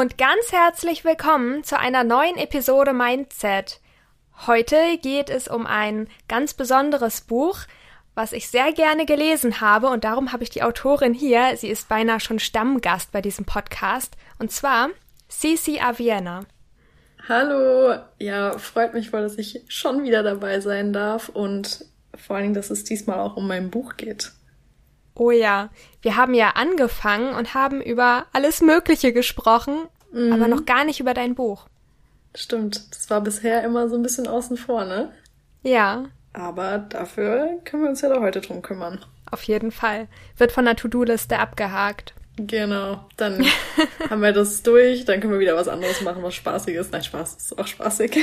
und ganz herzlich willkommen zu einer neuen Episode Mindset. Heute geht es um ein ganz besonderes Buch, was ich sehr gerne gelesen habe und darum habe ich die Autorin hier. Sie ist beinahe schon Stammgast bei diesem Podcast und zwar Cici Aviena. Hallo, ja, freut mich voll, dass ich schon wieder dabei sein darf und vor allen Dingen, dass es diesmal auch um mein Buch geht. Oh ja, wir haben ja angefangen und haben über alles Mögliche gesprochen, mhm. aber noch gar nicht über dein Buch. Stimmt, das war bisher immer so ein bisschen außen vor, ne? Ja. Aber dafür können wir uns ja da heute drum kümmern. Auf jeden Fall. Wird von der To-Do-Liste abgehakt. Genau, dann haben wir das durch, dann können wir wieder was anderes machen, was spaßig ist. Nein, Spaß ist auch spaßig.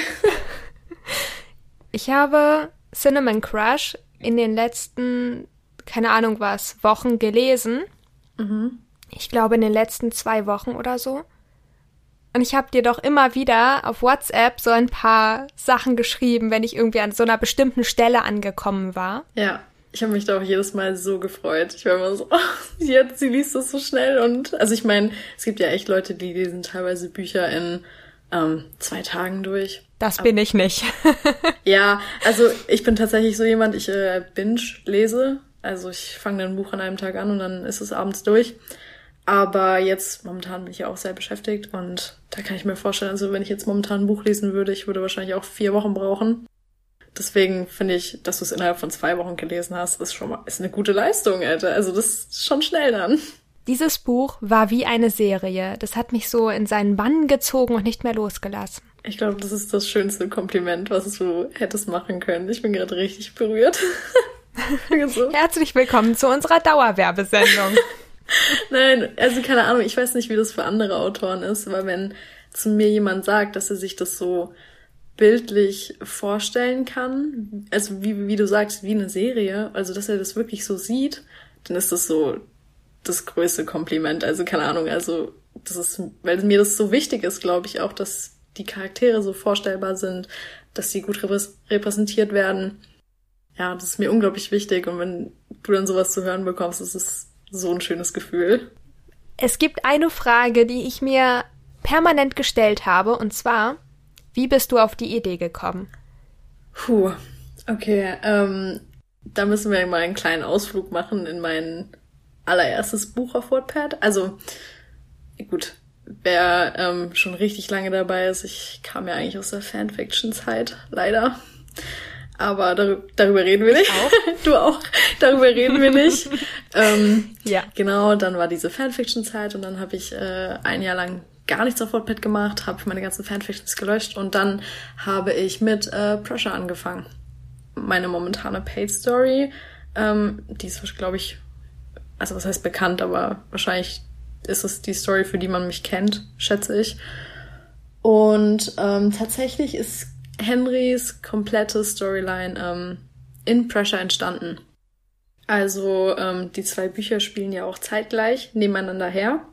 ich habe Cinnamon Crush in den letzten keine Ahnung was, Wochen gelesen. Mhm. Ich glaube in den letzten zwei Wochen oder so. Und ich habe dir doch immer wieder auf WhatsApp so ein paar Sachen geschrieben, wenn ich irgendwie an so einer bestimmten Stelle angekommen war. Ja, ich habe mich da auch jedes Mal so gefreut. Ich war immer so, oh, jetzt, sie liest das so schnell. Und also ich meine, es gibt ja echt Leute, die lesen teilweise Bücher in ähm, zwei Tagen durch. Das bin ich nicht. ja, also ich bin tatsächlich so jemand, ich äh, binge lese also ich fange ein Buch an einem Tag an und dann ist es abends durch. Aber jetzt momentan bin ich ja auch sehr beschäftigt und da kann ich mir vorstellen, also wenn ich jetzt momentan ein Buch lesen würde, ich würde wahrscheinlich auch vier Wochen brauchen. Deswegen finde ich, dass du es innerhalb von zwei Wochen gelesen hast, ist schon mal ist eine gute Leistung, Alter. Also das ist schon schnell dann. Dieses Buch war wie eine Serie. Das hat mich so in seinen Bann gezogen und nicht mehr losgelassen. Ich glaube, das ist das schönste Kompliment, was du hättest machen können. Ich bin gerade richtig berührt. so. Herzlich willkommen zu unserer Dauerwerbesendung. Nein, also keine Ahnung, ich weiß nicht, wie das für andere Autoren ist, aber wenn zu mir jemand sagt, dass er sich das so bildlich vorstellen kann, also wie, wie du sagst, wie eine Serie, also dass er das wirklich so sieht, dann ist das so das größte Kompliment. Also keine Ahnung, also das ist, weil mir das so wichtig ist, glaube ich auch, dass die Charaktere so vorstellbar sind, dass sie gut repräsentiert werden ja, das ist mir unglaublich wichtig. Und wenn du dann sowas zu hören bekommst, ist es so ein schönes Gefühl. Es gibt eine Frage, die ich mir permanent gestellt habe, und zwar, wie bist du auf die Idee gekommen? Puh, okay, ähm, da müssen wir mal einen kleinen Ausflug machen in mein allererstes Buch auf Wattpad. Also, gut, wer ähm, schon richtig lange dabei ist, ich kam ja eigentlich aus der Fanfiction-Zeit, leider aber dar darüber reden wir nicht. Auch. du auch. Darüber reden wir nicht. ähm, ja. Genau, dann war diese Fanfiction-Zeit und dann habe ich äh, ein Jahr lang gar nichts auf Wattpad gemacht, habe meine ganzen Fanfictions gelöscht und dann habe ich mit äh, Pressure angefangen. Meine momentane Paid Story, ähm, die ist, glaube ich, also was heißt bekannt, aber wahrscheinlich ist es die Story, für die man mich kennt, schätze ich. Und ähm, tatsächlich ist Henrys komplette Storyline ähm, in Pressure entstanden. Also ähm, die zwei Bücher spielen ja auch zeitgleich nebeneinander her.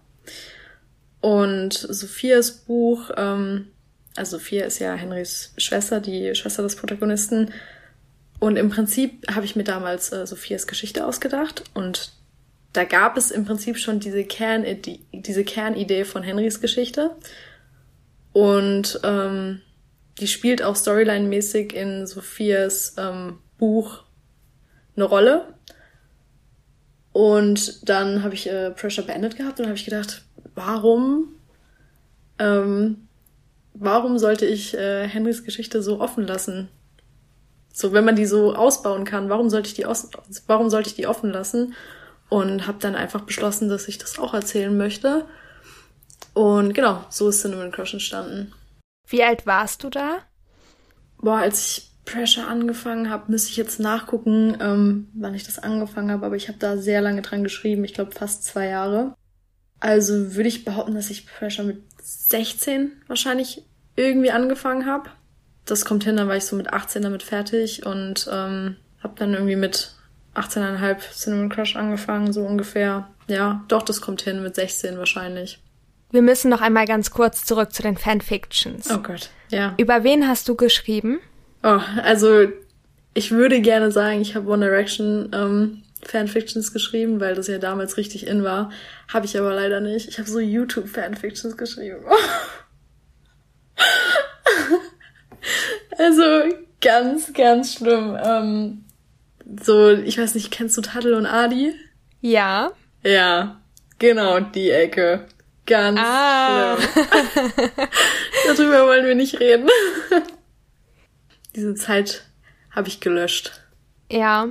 Und Sophias Buch, ähm, also Sophia ist ja Henrys Schwester, die Schwester des Protagonisten. Und im Prinzip habe ich mir damals äh, Sophias Geschichte ausgedacht und da gab es im Prinzip schon diese, Kernidee, diese Kernidee von Henrys Geschichte. Und ähm, die spielt auch storyline-mäßig in Sophias ähm, Buch eine Rolle. Und dann habe ich äh, Pressure beendet gehabt und habe ich gedacht, warum, ähm, warum sollte ich äh, Henrys Geschichte so offen lassen? So, wenn man die so ausbauen kann, warum sollte ich die aus, warum sollte ich die offen lassen? Und habe dann einfach beschlossen, dass ich das auch erzählen möchte. Und genau, so ist Cinnamon Crush entstanden. Wie alt warst du da? Boah, als ich Pressure angefangen habe, müsste ich jetzt nachgucken, ähm, wann ich das angefangen habe, aber ich habe da sehr lange dran geschrieben, ich glaube fast zwei Jahre. Also würde ich behaupten, dass ich Pressure mit 16 wahrscheinlich irgendwie angefangen habe. Das kommt hin, dann war ich so mit 18 damit fertig und ähm, habe dann irgendwie mit 18,5 Cinnamon Crush angefangen, so ungefähr. Ja, doch, das kommt hin, mit 16 wahrscheinlich. Wir müssen noch einmal ganz kurz zurück zu den Fanfictions. Oh Gott, ja. Über wen hast du geschrieben? Oh, also ich würde gerne sagen, ich habe One Direction ähm, Fanfictions geschrieben, weil das ja damals richtig in war. Habe ich aber leider nicht. Ich habe so YouTube-Fanfictions geschrieben. also ganz, ganz schlimm. Ähm, so, ich weiß nicht, kennst du Tadel und Adi? Ja. Ja, genau, die Ecke. Ganz ah. schlimm. Darüber wollen wir nicht reden. Diese Zeit habe ich gelöscht. Ja,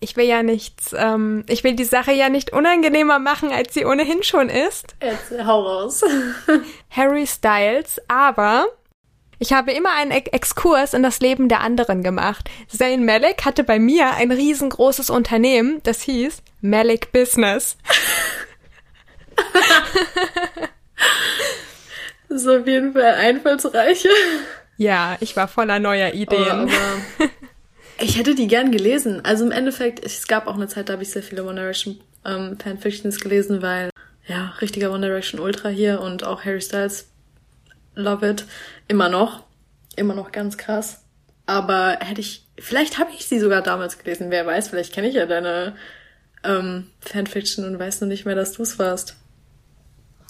ich will ja nichts, ähm, ich will die Sache ja nicht unangenehmer machen, als sie ohnehin schon ist. Jetzt hau raus. Harry Styles, aber ich habe immer einen Exkurs in das Leben der anderen gemacht. Zayn Malik hatte bei mir ein riesengroßes Unternehmen, das hieß Malik Business. Ist auf jeden Fall einfallsreich. Ja, ich war voller neuer Ideen. Oh, ich hätte die gern gelesen. Also im Endeffekt, es gab auch eine Zeit, da habe ich sehr viele One Direction ähm, Fanfictions gelesen, weil ja, richtiger One Direction Ultra hier und auch Harry Styles love it. Immer noch. Immer noch ganz krass. Aber hätte ich, vielleicht habe ich sie sogar damals gelesen, wer weiß, vielleicht kenne ich ja deine ähm, Fanfiction und weiß nur nicht mehr, dass du es warst.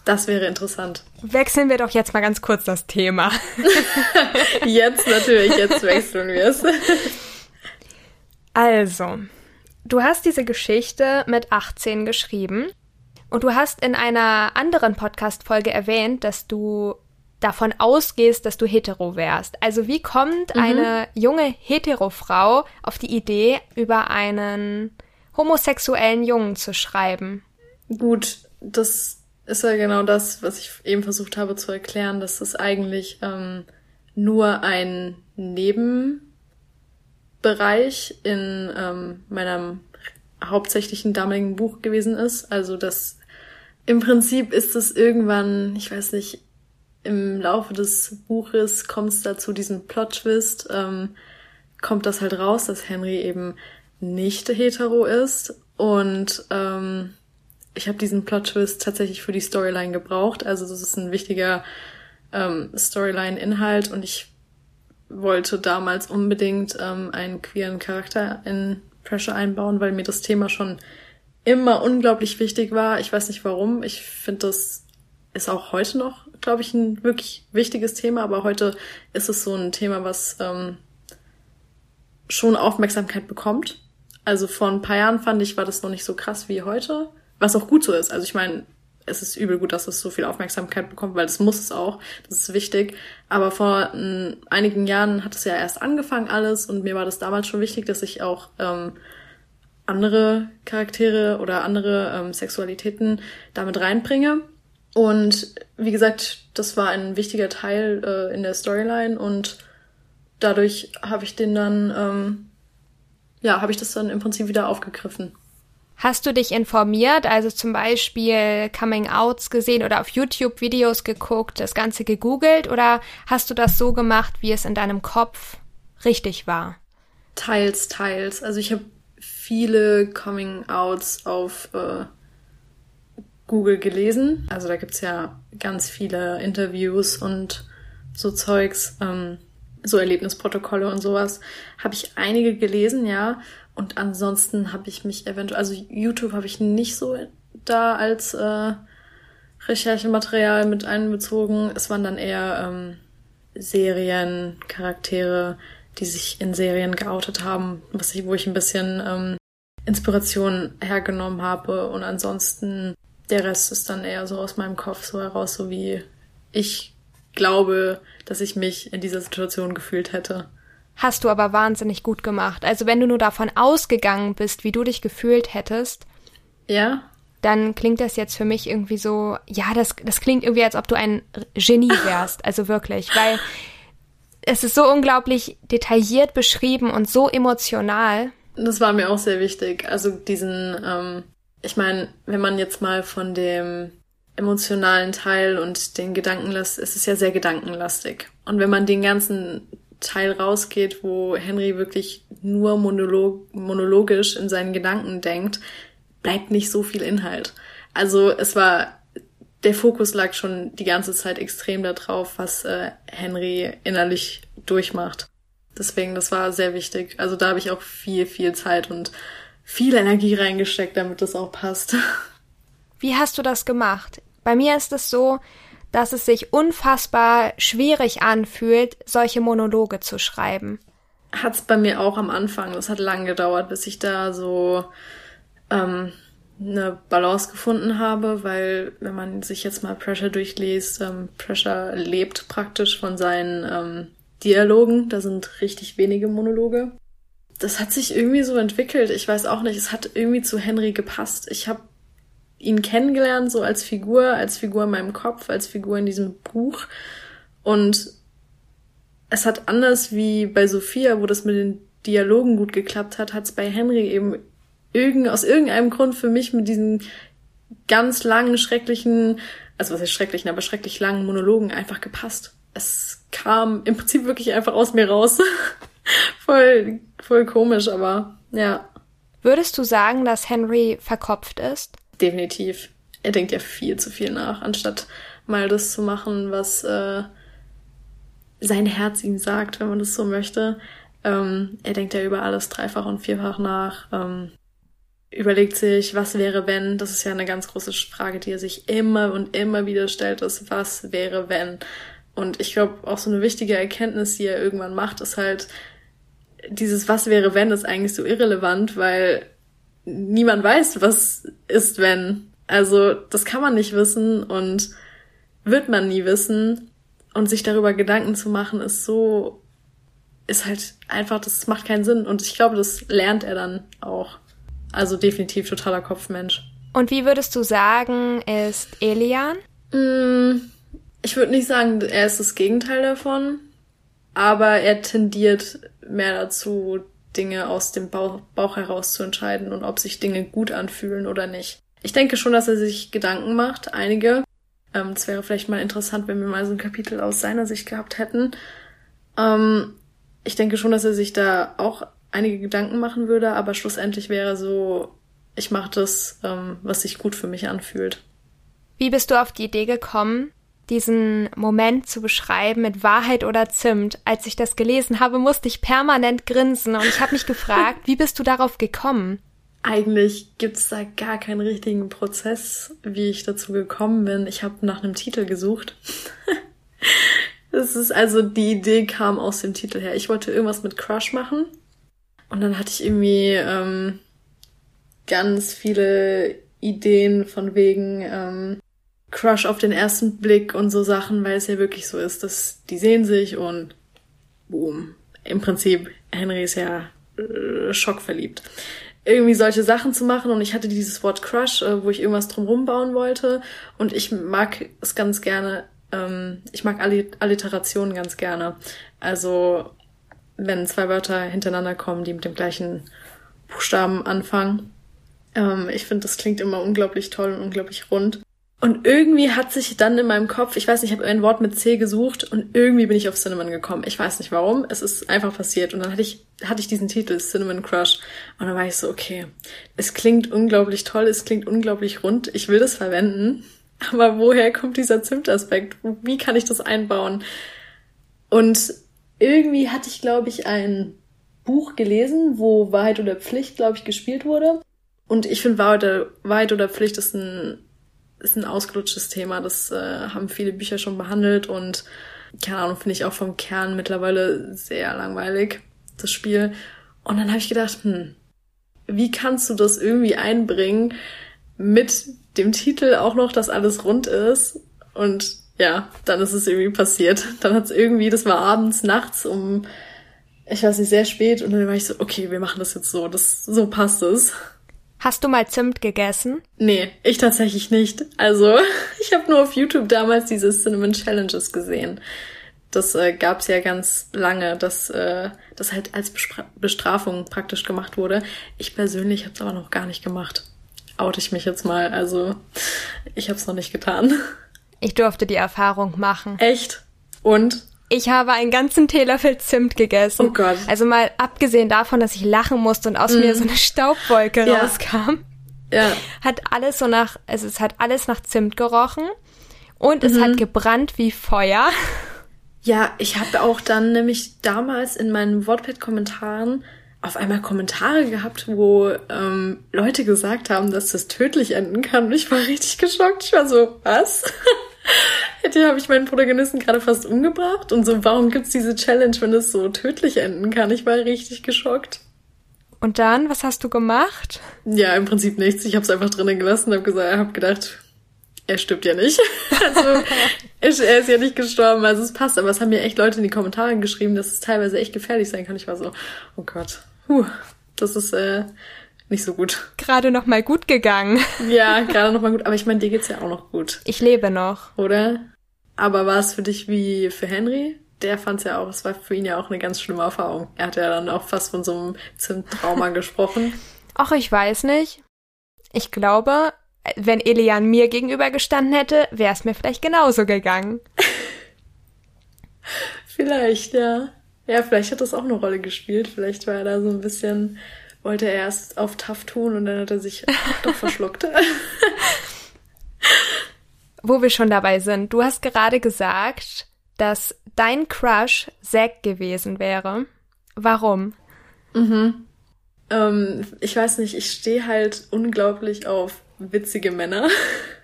Das wäre interessant. Wechseln wir doch jetzt mal ganz kurz das Thema. jetzt natürlich, jetzt wechseln wir es. Also, du hast diese Geschichte mit 18 geschrieben und du hast in einer anderen Podcast-Folge erwähnt, dass du davon ausgehst, dass du hetero wärst. Also wie kommt mhm. eine junge hetero-Frau auf die Idee, über einen homosexuellen Jungen zu schreiben? Gut, das ist ja genau das, was ich eben versucht habe zu erklären, dass das eigentlich ähm, nur ein Nebenbereich in ähm, meinem hauptsächlichen damaligen Buch gewesen ist. Also das im Prinzip ist es irgendwann, ich weiß nicht, im Laufe des Buches kommt es dazu diesen Plot-Twist, ähm, kommt das halt raus, dass Henry eben nicht hetero ist und ähm, ich habe diesen Plot-Twist tatsächlich für die Storyline gebraucht. Also das ist ein wichtiger ähm, Storyline-Inhalt und ich wollte damals unbedingt ähm, einen queeren Charakter in Pressure einbauen, weil mir das Thema schon immer unglaublich wichtig war. Ich weiß nicht warum. Ich finde, das ist auch heute noch, glaube ich, ein wirklich wichtiges Thema, aber heute ist es so ein Thema, was ähm, schon Aufmerksamkeit bekommt. Also vor ein paar Jahren fand ich, war das noch nicht so krass wie heute. Was auch gut so ist. Also ich meine, es ist übel gut, dass es so viel Aufmerksamkeit bekommt, weil das muss es auch. Das ist wichtig. Aber vor m, einigen Jahren hat es ja erst angefangen alles und mir war das damals schon wichtig, dass ich auch ähm, andere Charaktere oder andere ähm, Sexualitäten damit reinbringe. Und wie gesagt, das war ein wichtiger Teil äh, in der Storyline und dadurch habe ich den dann, ähm, ja, habe ich das dann im Prinzip wieder aufgegriffen. Hast du dich informiert, also zum Beispiel Coming Outs gesehen oder auf YouTube Videos geguckt, das Ganze gegoogelt oder hast du das so gemacht, wie es in deinem Kopf richtig war? Teils, teils. Also ich habe viele Coming Outs auf äh, Google gelesen. Also da gibt's ja ganz viele Interviews und so Zeugs, ähm, so Erlebnisprotokolle und sowas. Habe ich einige gelesen, ja. Und ansonsten habe ich mich eventuell, also YouTube habe ich nicht so da als äh, Recherchematerial mit einbezogen. Es waren dann eher ähm, Serien, Charaktere, die sich in Serien geoutet haben, was ich, wo ich ein bisschen ähm, Inspiration hergenommen habe. Und ansonsten der Rest ist dann eher so aus meinem Kopf so heraus, so wie ich glaube, dass ich mich in dieser Situation gefühlt hätte. Hast du aber wahnsinnig gut gemacht. Also wenn du nur davon ausgegangen bist, wie du dich gefühlt hättest. Ja. Dann klingt das jetzt für mich irgendwie so, ja, das, das klingt irgendwie, als ob du ein Genie wärst. Also wirklich, weil es ist so unglaublich detailliert beschrieben und so emotional. Das war mir auch sehr wichtig. Also diesen, ähm, ich meine, wenn man jetzt mal von dem emotionalen Teil und den Gedanken lässt, ist es ja sehr gedankenlastig. Und wenn man den ganzen Teil rausgeht, wo Henry wirklich nur monolog monologisch in seinen Gedanken denkt, bleibt nicht so viel Inhalt. Also es war, der Fokus lag schon die ganze Zeit extrem darauf, was äh, Henry innerlich durchmacht. Deswegen, das war sehr wichtig. Also da habe ich auch viel, viel Zeit und viel Energie reingesteckt, damit das auch passt. Wie hast du das gemacht? Bei mir ist es so, dass es sich unfassbar schwierig anfühlt, solche Monologe zu schreiben. Hat's bei mir auch am Anfang. Das hat lang gedauert, bis ich da so ähm, eine Balance gefunden habe, weil wenn man sich jetzt mal Pressure durchliest, ähm, Pressure lebt praktisch von seinen ähm, Dialogen. Da sind richtig wenige Monologe. Das hat sich irgendwie so entwickelt. Ich weiß auch nicht. Es hat irgendwie zu Henry gepasst. Ich habe ihn kennengelernt, so als Figur, als Figur in meinem Kopf, als Figur in diesem Buch. Und es hat anders wie bei Sophia, wo das mit den Dialogen gut geklappt hat, hat es bei Henry eben irgend, aus irgendeinem Grund für mich mit diesen ganz langen, schrecklichen, also was heißt schrecklichen, aber schrecklich langen Monologen einfach gepasst. Es kam im Prinzip wirklich einfach aus mir raus. voll, voll komisch, aber ja. Würdest du sagen, dass Henry verkopft ist? Definitiv. Er denkt ja viel zu viel nach, anstatt mal das zu machen, was äh, sein Herz ihm sagt, wenn man das so möchte. Ähm, er denkt ja über alles dreifach und vierfach nach. Ähm, überlegt sich, was wäre wenn? Das ist ja eine ganz große Frage, die er sich immer und immer wieder stellt, ist, was wäre wenn? Und ich glaube, auch so eine wichtige Erkenntnis, die er irgendwann macht, ist halt, dieses Was wäre wenn ist eigentlich so irrelevant, weil niemand weiß, was ist wenn. Also das kann man nicht wissen und wird man nie wissen. Und sich darüber Gedanken zu machen, ist so, ist halt einfach, das macht keinen Sinn. Und ich glaube, das lernt er dann auch. Also definitiv totaler Kopfmensch. Und wie würdest du sagen, ist Elian? Mm, ich würde nicht sagen, er ist das Gegenteil davon, aber er tendiert mehr dazu, Dinge aus dem Bauch, heraus zu entscheiden und ob sich Dinge gut anfühlen oder nicht. Ich denke schon, dass er sich Gedanken macht, einige. Ähm, es wäre vielleicht mal interessant, wenn wir mal so ein Kapitel aus seiner Sicht gehabt hätten. Ähm, ich denke schon, dass er sich da auch einige Gedanken machen würde, aber schlussendlich wäre so, ich mache das, ähm, was sich gut für mich anfühlt. Wie bist du auf die Idee gekommen, diesen Moment zu beschreiben mit Wahrheit oder Zimt. Als ich das gelesen habe, musste ich permanent grinsen und ich habe mich gefragt, wie bist du darauf gekommen? Eigentlich gibt's da gar keinen richtigen Prozess, wie ich dazu gekommen bin. Ich habe nach einem Titel gesucht. das ist also die Idee kam aus dem Titel her. Ich wollte irgendwas mit Crush machen und dann hatte ich irgendwie ähm, ganz viele Ideen von wegen ähm, Crush auf den ersten Blick und so Sachen, weil es ja wirklich so ist, dass die sehen sich und boom. Im Prinzip, Henry ist ja äh, schockverliebt. Irgendwie solche Sachen zu machen und ich hatte dieses Wort Crush, äh, wo ich irgendwas drumrum bauen wollte und ich mag es ganz gerne, ähm, ich mag Alliterationen ganz gerne. Also, wenn zwei Wörter hintereinander kommen, die mit dem gleichen Buchstaben anfangen. Ähm, ich finde, das klingt immer unglaublich toll und unglaublich rund. Und irgendwie hat sich dann in meinem Kopf, ich weiß nicht, ich habe ein Wort mit C gesucht und irgendwie bin ich auf Cinnamon gekommen. Ich weiß nicht warum, es ist einfach passiert. Und dann hatte ich, hatte ich diesen Titel, Cinnamon Crush. Und dann war ich so, okay, es klingt unglaublich toll, es klingt unglaublich rund, ich will das verwenden. Aber woher kommt dieser Zimtaspekt? Wie kann ich das einbauen? Und irgendwie hatte ich, glaube ich, ein Buch gelesen, wo Wahrheit oder Pflicht, glaube ich, gespielt wurde. Und ich finde, Wahrheit Wahrheit oder Pflicht ist ein ist ein ausgelutschtes Thema. Das äh, haben viele Bücher schon behandelt und keine Ahnung, finde ich auch vom Kern mittlerweile sehr langweilig, das Spiel. Und dann habe ich gedacht, hm, wie kannst du das irgendwie einbringen mit dem Titel auch noch, dass alles rund ist? Und ja, dann ist es irgendwie passiert. Dann hat es irgendwie, das war abends, nachts um, ich weiß nicht, sehr spät und dann war ich so, okay, wir machen das jetzt so, das, so passt es. Hast du mal Zimt gegessen? Nee, ich tatsächlich nicht. Also, ich habe nur auf YouTube damals diese Cinnamon Challenges gesehen. Das äh, gab's ja ganz lange, dass äh, das halt als Bespra Bestrafung praktisch gemacht wurde. Ich persönlich habe es aber noch gar nicht gemacht. Oute ich mich jetzt mal. Also, ich habe es noch nicht getan. Ich durfte die Erfahrung machen. Echt? Und? Ich habe einen ganzen Teelöffel Zimt gegessen. Oh Gott. Also mal abgesehen davon, dass ich lachen musste und aus mm. mir so eine Staubwolke ja. rauskam. Ja. Hat alles so nach, also es hat alles nach Zimt gerochen und mhm. es hat mhm. gebrannt wie Feuer. Ja, ich habe auch dann nämlich damals in meinen Wordpad-Kommentaren auf einmal Kommentare gehabt, wo ähm, Leute gesagt haben, dass das tödlich enden kann. Und ich war richtig geschockt. Ich war so, was? Hätte habe ich meinen Protagonisten gerade fast umgebracht und so, warum gibt's diese Challenge, wenn es so tödlich enden kann? Ich war richtig geschockt. Und dann, was hast du gemacht? Ja, im Prinzip nichts. Ich habe es einfach drinnen gelassen, habe gesagt, habe gedacht, er stirbt ja nicht. also er ist ja nicht gestorben, also es passt. Aber es haben mir echt Leute in die Kommentare geschrieben, dass es teilweise echt gefährlich sein kann. Ich war so, oh Gott, puh, das ist äh, nicht so gut. Gerade noch mal gut gegangen. ja, gerade noch mal gut. Aber ich meine, dir geht's ja auch noch gut. Ich lebe noch. Oder? Aber war es für dich wie für Henry? Der fand es ja auch, es war für ihn ja auch eine ganz schlimme Erfahrung. Er hat ja dann auch fast von so einem Zimttrauma gesprochen. Ach, ich weiß nicht. Ich glaube, wenn Elian mir gegenüber gestanden hätte, wäre es mir vielleicht genauso gegangen. vielleicht, ja. Ja, vielleicht hat das auch eine Rolle gespielt. Vielleicht war er da so ein bisschen, wollte er erst auf tough tun und dann hat er sich doch verschluckt. Wo wir schon dabei sind, du hast gerade gesagt, dass dein Crush Zack gewesen wäre. Warum? Mhm. Ähm, ich weiß nicht, ich stehe halt unglaublich auf witzige Männer.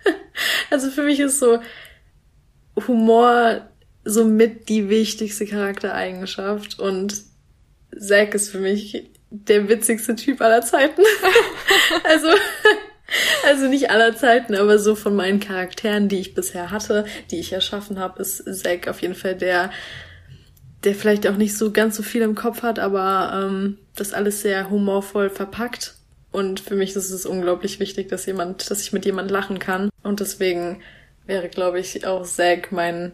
also für mich ist so Humor somit die wichtigste Charaktereigenschaft und Zack ist für mich der witzigste Typ aller Zeiten. also, also nicht aller Zeiten, aber so von meinen Charakteren, die ich bisher hatte, die ich erschaffen habe, ist Zack auf jeden Fall der, der vielleicht auch nicht so ganz so viel im Kopf hat, aber ähm, das alles sehr humorvoll verpackt. Und für mich ist es unglaublich wichtig, dass jemand, dass ich mit jemand lachen kann. Und deswegen wäre, glaube ich, auch Zack mein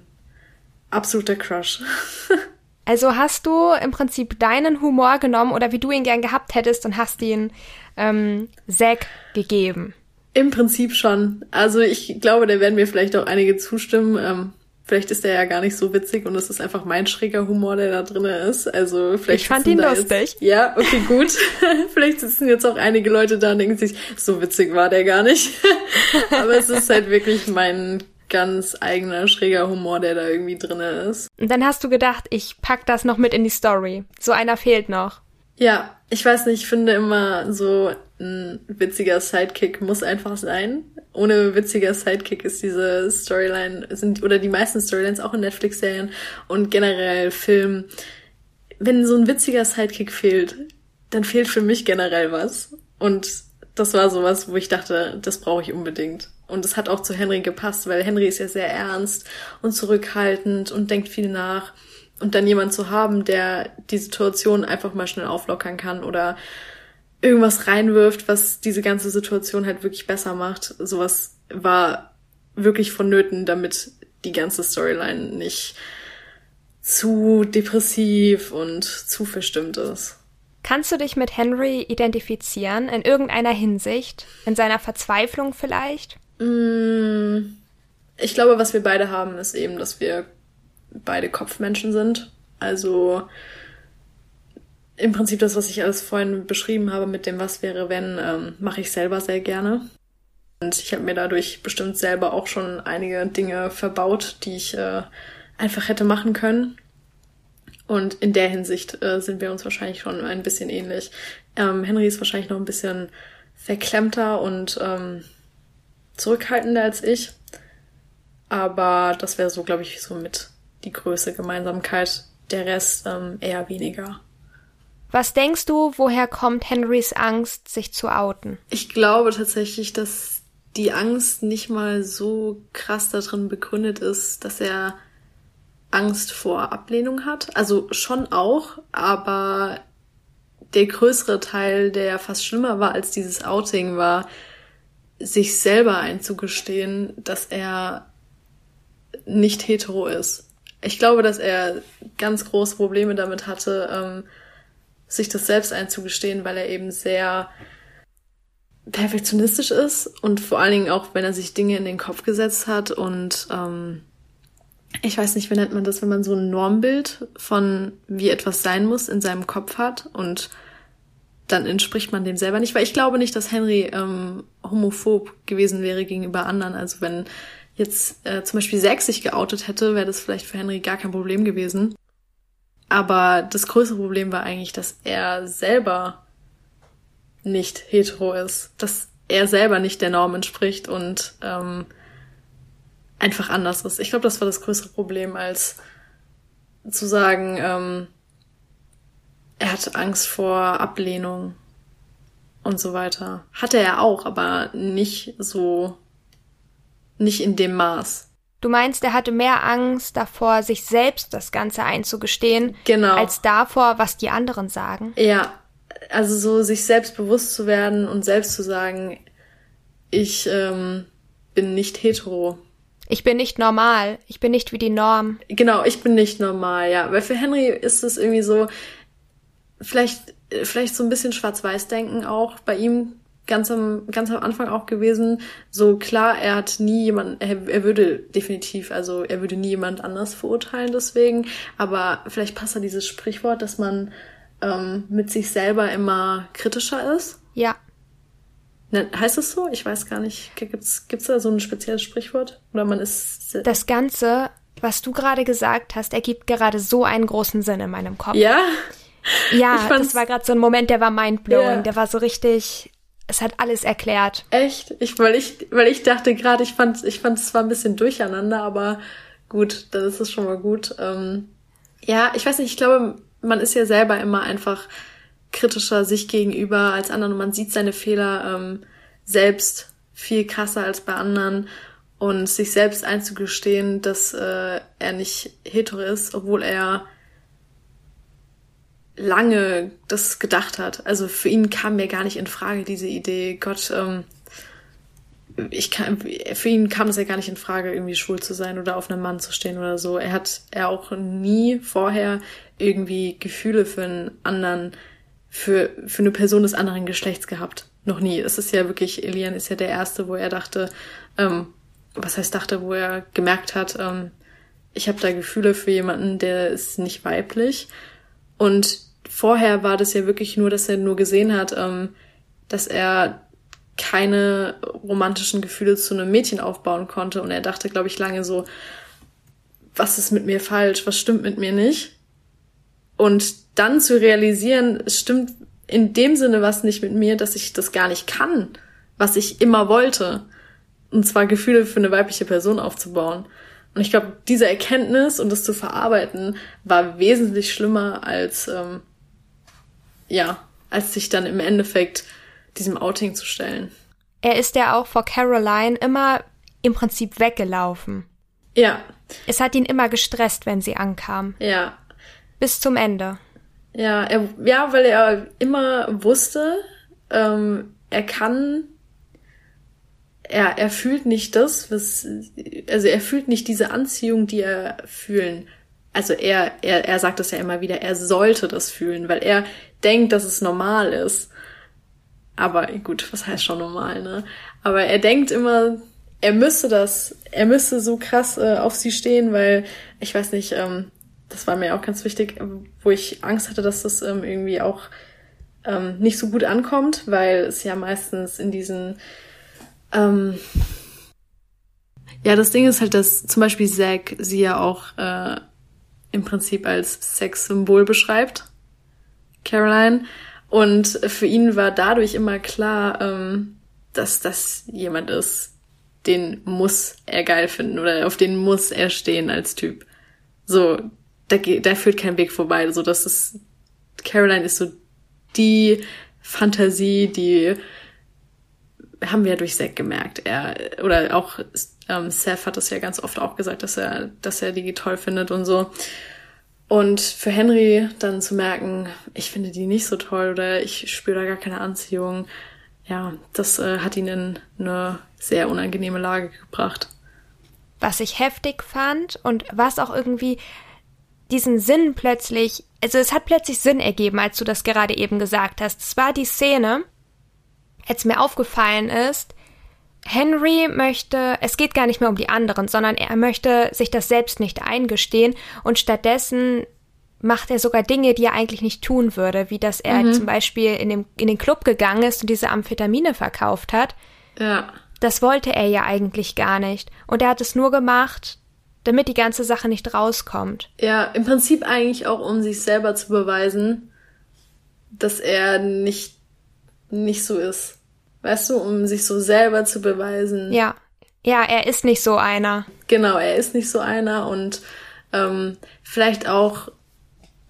absoluter Crush. also hast du im Prinzip deinen Humor genommen oder wie du ihn gern gehabt hättest und hast ihn ähm, Zack gegeben? Im Prinzip schon. Also ich glaube, da werden mir vielleicht auch einige zustimmen. Ähm, Vielleicht ist der ja gar nicht so witzig und es ist einfach mein schräger Humor, der da drin ist. Also vielleicht. Ich fand ihn lustig. Jetzt, ja, okay, gut. vielleicht sitzen jetzt auch einige Leute da und denken sich, so witzig war der gar nicht. Aber es ist halt wirklich mein ganz eigener schräger Humor, der da irgendwie drin ist. Und dann hast du gedacht, ich pack das noch mit in die Story. So einer fehlt noch. Ja, ich weiß nicht, ich finde immer so ein witziger Sidekick muss einfach sein ohne witziger Sidekick ist diese Storyline, sind, oder die meisten Storylines auch in Netflix-Serien und generell Film. Wenn so ein witziger Sidekick fehlt, dann fehlt für mich generell was. Und das war sowas, wo ich dachte, das brauche ich unbedingt. Und es hat auch zu Henry gepasst, weil Henry ist ja sehr ernst und zurückhaltend und denkt viel nach. Und dann jemand zu haben, der die Situation einfach mal schnell auflockern kann oder irgendwas reinwirft, was diese ganze Situation halt wirklich besser macht. Sowas war wirklich vonnöten, damit die ganze Storyline nicht zu depressiv und zu verstimmt ist. Kannst du dich mit Henry identifizieren in irgendeiner Hinsicht? In seiner Verzweiflung vielleicht? Mm, ich glaube, was wir beide haben, ist eben, dass wir beide Kopfmenschen sind. Also im Prinzip das, was ich alles vorhin beschrieben habe mit dem Was wäre, wenn, ähm, mache ich selber sehr gerne. Und ich habe mir dadurch bestimmt selber auch schon einige Dinge verbaut, die ich äh, einfach hätte machen können. Und in der Hinsicht äh, sind wir uns wahrscheinlich schon ein bisschen ähnlich. Ähm, Henry ist wahrscheinlich noch ein bisschen verklemmter und ähm, zurückhaltender als ich. Aber das wäre so, glaube ich, so mit die größte Gemeinsamkeit. Der Rest ähm, eher weniger. Was denkst du, woher kommt Henrys Angst, sich zu outen? Ich glaube tatsächlich, dass die Angst nicht mal so krass darin begründet ist, dass er Angst vor Ablehnung hat. Also schon auch, aber der größere Teil, der fast schlimmer war als dieses Outing, war, sich selber einzugestehen, dass er nicht hetero ist. Ich glaube, dass er ganz große Probleme damit hatte, ähm, sich das selbst einzugestehen, weil er eben sehr perfektionistisch ist und vor allen Dingen auch, wenn er sich Dinge in den Kopf gesetzt hat und ähm, ich weiß nicht, wie nennt man das, wenn man so ein Normbild von wie etwas sein muss in seinem Kopf hat und dann entspricht man dem selber nicht, weil ich glaube nicht, dass Henry ähm, homophob gewesen wäre gegenüber anderen. Also wenn jetzt äh, zum Beispiel Zack sich geoutet hätte, wäre das vielleicht für Henry gar kein Problem gewesen. Aber das größere Problem war eigentlich, dass er selber nicht hetero ist, dass er selber nicht der Norm entspricht und ähm, einfach anders ist. Ich glaube, das war das größere Problem, als zu sagen, ähm, er hat Angst vor Ablehnung und so weiter. Hatte er auch, aber nicht so, nicht in dem Maß. Du meinst, er hatte mehr Angst davor, sich selbst das Ganze einzugestehen, genau. als davor, was die anderen sagen? Ja, also so sich selbst bewusst zu werden und selbst zu sagen, ich ähm, bin nicht hetero. Ich bin nicht normal. Ich bin nicht wie die Norm. Genau, ich bin nicht normal, ja. Weil für Henry ist es irgendwie so, vielleicht, vielleicht so ein bisschen Schwarz-Weiß-Denken auch bei ihm ganz am, ganz am Anfang auch gewesen. So klar, er hat nie jemanden, er, er würde definitiv, also er würde nie jemand anders verurteilen deswegen. Aber vielleicht passt da dieses Sprichwort, dass man ähm, mit sich selber immer kritischer ist. Ja. Ne, heißt das so? Ich weiß gar nicht. Gibt's, gibt's da so ein spezielles Sprichwort? Oder man ist. Das Ganze, was du gerade gesagt hast, ergibt gerade so einen großen Sinn in meinem Kopf. Ja? Ja, das war gerade so ein Moment, der war mindblowing. Yeah. Der war so richtig. Es hat alles erklärt. Echt? Ich, weil ich, weil ich dachte gerade, ich fand, ich fand es zwar ein bisschen durcheinander, aber gut, dann ist schon mal gut. Ähm, ja, ich weiß nicht, ich glaube, man ist ja selber immer einfach kritischer sich gegenüber als anderen und man sieht seine Fehler ähm, selbst viel krasser als bei anderen und sich selbst einzugestehen, dass äh, er nicht hetero ist, obwohl er lange das gedacht hat. Also für ihn kam mir gar nicht in Frage diese Idee, Gott, ähm, ich kann, für ihn kam es ja gar nicht in Frage, irgendwie schwul zu sein oder auf einem Mann zu stehen oder so. Er hat er auch nie vorher irgendwie Gefühle für einen anderen für, für eine Person des anderen Geschlechts gehabt. Noch nie. Es ist ja wirklich, Elian ist ja der Erste, wo er dachte, ähm, was heißt dachte, wo er gemerkt hat, ähm, ich habe da Gefühle für jemanden, der ist nicht weiblich. Und vorher war das ja wirklich nur, dass er nur gesehen hat, ähm, dass er keine romantischen Gefühle zu einem Mädchen aufbauen konnte. Und er dachte, glaube ich, lange so, was ist mit mir falsch? Was stimmt mit mir nicht? Und dann zu realisieren, es stimmt in dem Sinne was nicht mit mir, dass ich das gar nicht kann, was ich immer wollte. Und zwar Gefühle für eine weibliche Person aufzubauen. Und ich glaube, diese Erkenntnis und das zu verarbeiten war wesentlich schlimmer als, ähm, ja, als sich dann im Endeffekt diesem Outing zu stellen. Er ist ja auch vor Caroline immer im Prinzip weggelaufen. Ja. Es hat ihn immer gestresst, wenn sie ankam. Ja. Bis zum Ende. Ja, er, ja, weil er immer wusste, ähm, er kann, er, er fühlt nicht das, was, also er fühlt nicht diese Anziehung, die er fühlen. Also er, er, er sagt es ja immer wieder, er sollte das fühlen, weil er denkt, dass es normal ist. Aber gut, was heißt schon normal, ne? Aber er denkt immer, er müsste das, er müsste so krass äh, auf sie stehen, weil, ich weiß nicht, ähm, das war mir auch ganz wichtig, wo ich Angst hatte, dass das ähm, irgendwie auch ähm, nicht so gut ankommt, weil es ja meistens in diesen ähm, ja, das Ding ist halt, dass zum Beispiel Zack sie ja auch äh, im Prinzip als Sexsymbol beschreibt, Caroline. Und für ihn war dadurch immer klar, ähm, dass das jemand ist, den muss er geil finden oder auf den muss er stehen als Typ. So, da, da führt kein Weg vorbei. So, das ist, Caroline ist so die Fantasie, die haben wir ja durch Zack gemerkt. Er, oder auch ähm, Seth hat das ja ganz oft auch gesagt, dass er, dass er die toll findet und so. Und für Henry dann zu merken, ich finde die nicht so toll oder ich spüre da gar keine Anziehung, ja, das äh, hat ihn in eine sehr unangenehme Lage gebracht. Was ich heftig fand und was auch irgendwie diesen Sinn plötzlich, also es hat plötzlich Sinn ergeben, als du das gerade eben gesagt hast. Es war die Szene, als mir aufgefallen ist, Henry möchte, es geht gar nicht mehr um die anderen, sondern er möchte sich das selbst nicht eingestehen und stattdessen macht er sogar Dinge, die er eigentlich nicht tun würde, wie dass er mhm. zum Beispiel in, dem, in den Club gegangen ist und diese Amphetamine verkauft hat. Ja. Das wollte er ja eigentlich gar nicht. Und er hat es nur gemacht, damit die ganze Sache nicht rauskommt. Ja, im Prinzip eigentlich auch, um sich selber zu beweisen, dass er nicht, nicht so ist. Weißt du, um sich so selber zu beweisen. Ja. Ja, er ist nicht so einer. Genau, er ist nicht so einer und ähm, vielleicht auch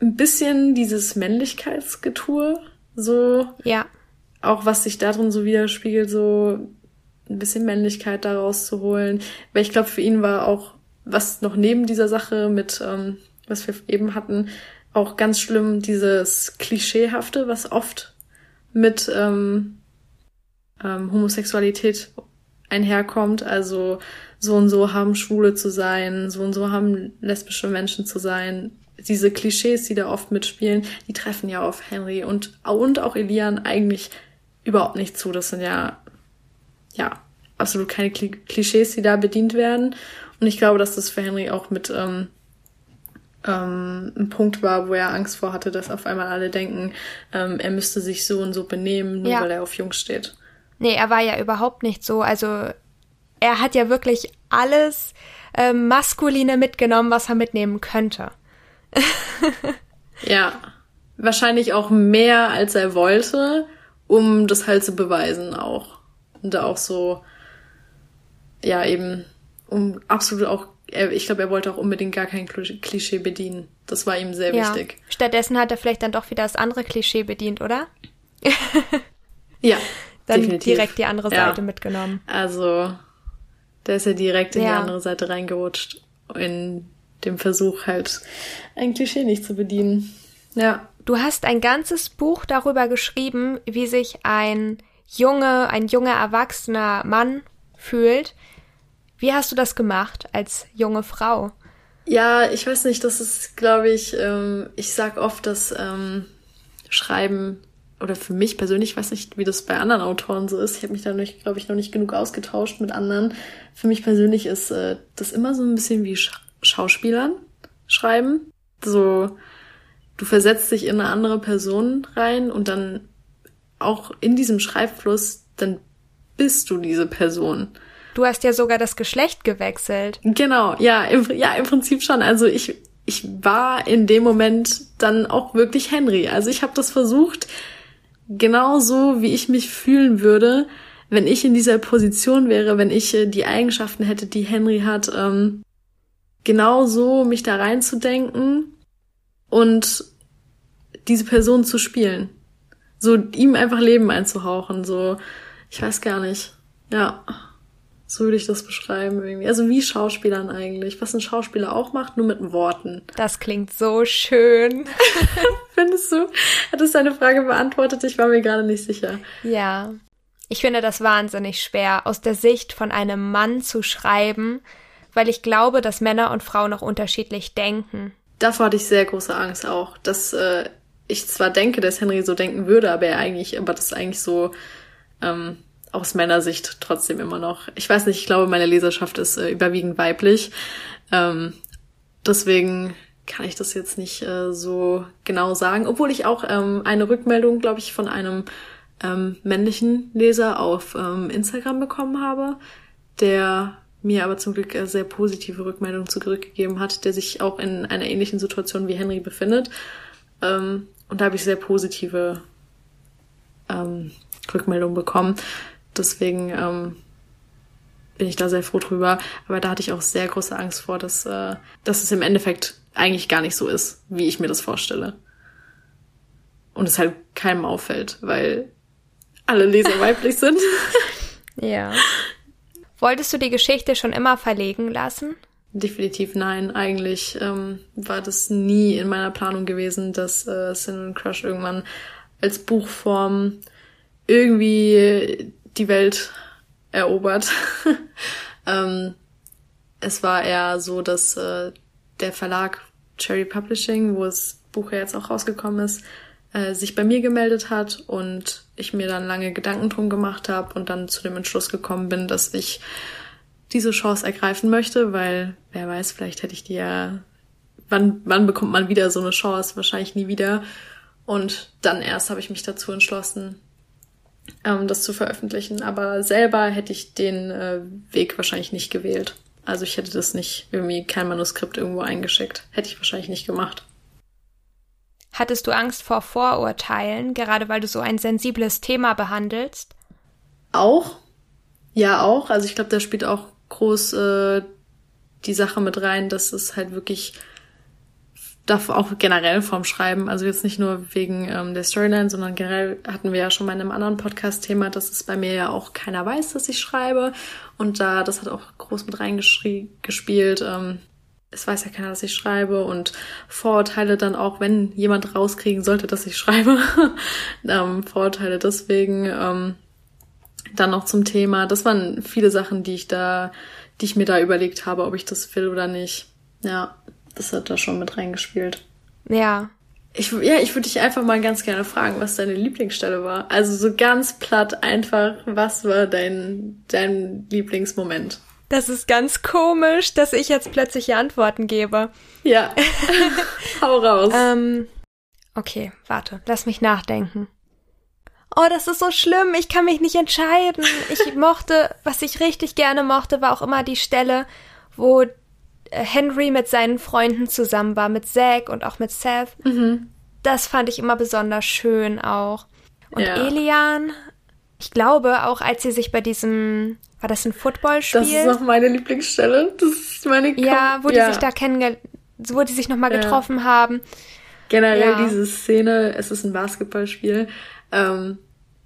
ein bisschen dieses Männlichkeitsgetue, so. Ja. Auch was sich darin so widerspiegelt, so ein bisschen Männlichkeit daraus zu holen. Weil ich glaube, für ihn war auch, was noch neben dieser Sache mit, ähm, was wir eben hatten, auch ganz schlimm, dieses Klischeehafte, was oft mit ähm, ähm, Homosexualität einherkommt. Also so und so haben Schwule zu sein, so und so haben lesbische Menschen zu sein. Diese Klischees, die da oft mitspielen, die treffen ja auf Henry und, und auch Elian eigentlich überhaupt nicht zu. Das sind ja, ja, absolut keine Klischees, die da bedient werden. Und ich glaube, dass das für Henry auch mit ähm, ähm, ein Punkt war, wo er Angst vor hatte, dass auf einmal alle denken, ähm, er müsste sich so und so benehmen, nur ja. weil er auf Jungs steht. Nee, er war ja überhaupt nicht so. Also er hat ja wirklich alles äh, Maskuline mitgenommen, was er mitnehmen könnte. ja, wahrscheinlich auch mehr, als er wollte, um das halt zu beweisen auch. Und da auch so, ja, eben, um absolut auch, ich glaube, er wollte auch unbedingt gar kein Klischee bedienen. Das war ihm sehr ja. wichtig. Stattdessen hat er vielleicht dann doch wieder das andere Klischee bedient, oder? ja, dann Definitiv. direkt die andere Seite ja. mitgenommen. Also, der ist ja direkt in ja. die andere Seite reingerutscht. In dem Versuch halt ein Klischee nicht zu bedienen. Ja. Du hast ein ganzes Buch darüber geschrieben, wie sich ein junge, ein junger erwachsener Mann fühlt. Wie hast du das gemacht als junge Frau? Ja, ich weiß nicht, das ist, glaube ich, ähm, ich sag oft, dass ähm, Schreiben oder für mich persönlich, ich weiß nicht, wie das bei anderen Autoren so ist. Ich habe mich da, glaube ich, noch nicht genug ausgetauscht mit anderen. Für mich persönlich ist äh, das immer so ein bisschen wie Sch Schauspielern schreiben. So, du versetzt dich in eine andere Person rein und dann auch in diesem Schreibfluss, dann bist du diese Person. Du hast ja sogar das Geschlecht gewechselt. Genau, ja, im, ja, im Prinzip schon. Also ich, ich war in dem Moment dann auch wirklich Henry. Also ich habe das versucht, genauso wie ich mich fühlen würde, wenn ich in dieser Position wäre, wenn ich äh, die Eigenschaften hätte, die Henry hat, ähm, genauso mich da reinzudenken und diese Person zu spielen. So ihm einfach Leben einzuhauchen, so, ich weiß gar nicht. Ja. So würde ich das beschreiben irgendwie. Also wie Schauspielern eigentlich. Was ein Schauspieler auch macht, nur mit Worten. Das klingt so schön. Findest du? Hat es deine Frage beantwortet? Ich war mir gerade nicht sicher. Ja. Ich finde das wahnsinnig schwer, aus der Sicht von einem Mann zu schreiben, weil ich glaube, dass Männer und Frauen auch unterschiedlich denken. Davor hatte ich sehr große Angst auch, dass äh, ich zwar denke, dass Henry so denken würde, aber er eigentlich, aber das eigentlich so ähm, aus meiner Sicht trotzdem immer noch. Ich weiß nicht, ich glaube, meine Leserschaft ist äh, überwiegend weiblich. Ähm, deswegen kann ich das jetzt nicht äh, so genau sagen, obwohl ich auch ähm, eine Rückmeldung, glaube ich, von einem ähm, männlichen Leser auf ähm, Instagram bekommen habe, der mir aber zum Glück äh, sehr positive Rückmeldungen zurückgegeben hat, der sich auch in einer ähnlichen Situation wie Henry befindet. Ähm, und da habe ich sehr positive ähm, Rückmeldungen bekommen. Deswegen ähm, bin ich da sehr froh drüber. Aber da hatte ich auch sehr große Angst vor, dass, äh, dass es im Endeffekt eigentlich gar nicht so ist, wie ich mir das vorstelle. Und es halt keinem auffällt, weil alle Leser weiblich sind. ja. Wolltest du die Geschichte schon immer verlegen lassen? Definitiv nein. Eigentlich ähm, war das nie in meiner Planung gewesen, dass äh, Sin Crush irgendwann als Buchform irgendwie die Welt erobert. ähm, es war eher so, dass äh, der Verlag Cherry Publishing, wo das Buch ja jetzt auch rausgekommen ist, äh, sich bei mir gemeldet hat und ich mir dann lange Gedanken drum gemacht habe und dann zu dem Entschluss gekommen bin, dass ich diese Chance ergreifen möchte, weil wer weiß, vielleicht hätte ich die ja, wann, wann bekommt man wieder so eine Chance? Wahrscheinlich nie wieder. Und dann erst habe ich mich dazu entschlossen, ähm, das zu veröffentlichen. Aber selber hätte ich den äh, Weg wahrscheinlich nicht gewählt. Also ich hätte das nicht irgendwie kein Manuskript irgendwo eingeschickt. Hätte ich wahrscheinlich nicht gemacht. Hattest du Angst vor Vorurteilen, gerade weil du so ein sensibles Thema behandelst? Auch. Ja, auch. Also ich glaube, da spielt auch groß äh, die Sache mit rein, dass es halt wirklich darf auch generell vorm Schreiben, also jetzt nicht nur wegen ähm, der Storyline, sondern generell hatten wir ja schon mal in einem anderen Podcast-Thema, dass es bei mir ja auch keiner weiß, dass ich schreibe. Und da, das hat auch groß mit reingespielt. Ähm, es weiß ja keiner, dass ich schreibe und Vorurteile dann auch, wenn jemand rauskriegen sollte, dass ich schreibe. ähm, Vorurteile deswegen. Ähm, dann noch zum Thema. Das waren viele Sachen, die ich da, die ich mir da überlegt habe, ob ich das will oder nicht. Ja, das hat da schon mit reingespielt. Ja. Ich, ja, ich würde dich einfach mal ganz gerne fragen, was deine Lieblingsstelle war. Also so ganz platt einfach, was war dein, dein Lieblingsmoment? Das ist ganz komisch, dass ich jetzt plötzlich hier Antworten gebe. Ja. Hau raus. ähm, okay, warte, lass mich nachdenken. Oh, das ist so schlimm, ich kann mich nicht entscheiden. Ich mochte, was ich richtig gerne mochte, war auch immer die Stelle, wo Henry mit seinen Freunden zusammen war, mit Zack und auch mit Seth. Mhm. Das fand ich immer besonders schön auch. Und ja. Elian, ich glaube, auch als sie sich bei diesem war das ein Footballspiel? Das ist noch meine Lieblingsstelle. Das ist meine Kom Ja, wo ja. die sich da kennengelernt, wo die sich nochmal ja. getroffen haben. Generell diese Szene, es ist ein Basketballspiel. Ähm,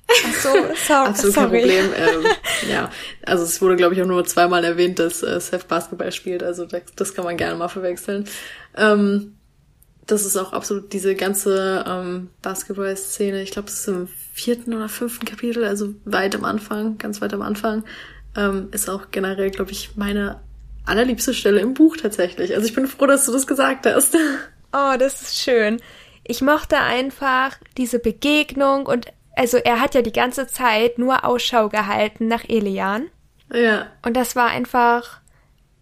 Ach so, sorry. Absolut sorry. kein Problem. Ähm, ja, also es wurde, glaube ich, auch nur zweimal erwähnt, dass äh, Seth Basketball spielt. Also das, das kann man gerne mal verwechseln. Ähm, das ist auch absolut diese ganze ähm, Basketball-Szene. Ich glaube, es ist im vierten oder fünften Kapitel, also weit am Anfang, ganz weit am Anfang ähm, ist auch generell, glaube ich, meine allerliebste Stelle im Buch tatsächlich. Also ich bin froh, dass du das gesagt hast. Oh, das ist schön. Ich mochte einfach diese Begegnung und also er hat ja die ganze Zeit nur Ausschau gehalten nach Elian. Ja. Und das war einfach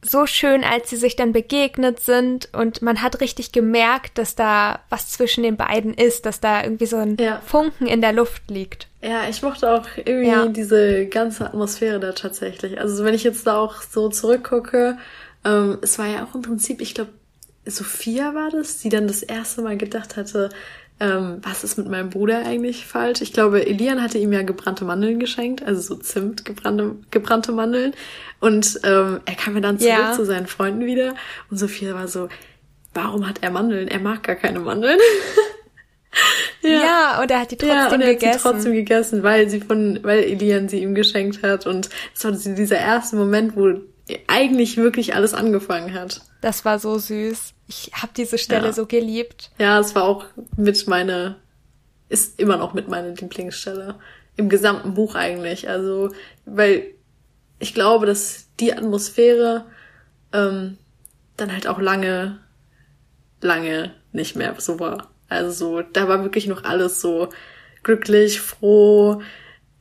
so schön, als sie sich dann begegnet sind und man hat richtig gemerkt, dass da was zwischen den beiden ist, dass da irgendwie so ein ja. Funken in der Luft liegt. Ja, ich mochte auch irgendwie ja. diese ganze Atmosphäre da tatsächlich. Also wenn ich jetzt da auch so zurückgucke, ähm, es war ja auch im Prinzip, ich glaube, Sophia war das, die dann das erste Mal gedacht hatte, ähm, was ist mit meinem Bruder eigentlich falsch? Ich glaube, Elian hatte ihm ja gebrannte Mandeln geschenkt, also so Zimt, gebrannte, gebrannte Mandeln. Und ähm, er kam mir dann zurück ja. zu seinen Freunden wieder. Und Sophia war so, warum hat er Mandeln? Er mag gar keine Mandeln. ja. ja, und er hat die trotzdem ja, und er gegessen. Hat sie trotzdem gegessen, weil sie von, weil Elian sie ihm geschenkt hat. Und es war dieser erste Moment, wo eigentlich wirklich alles angefangen hat. Das war so süß. Ich habe diese Stelle ja. so geliebt. Ja, es war auch mit meine, ist immer noch mit meiner Lieblingsstelle. Im gesamten Buch eigentlich. Also, weil ich glaube, dass die Atmosphäre ähm, dann halt auch lange, lange nicht mehr so war. Also so, da war wirklich noch alles so glücklich, froh,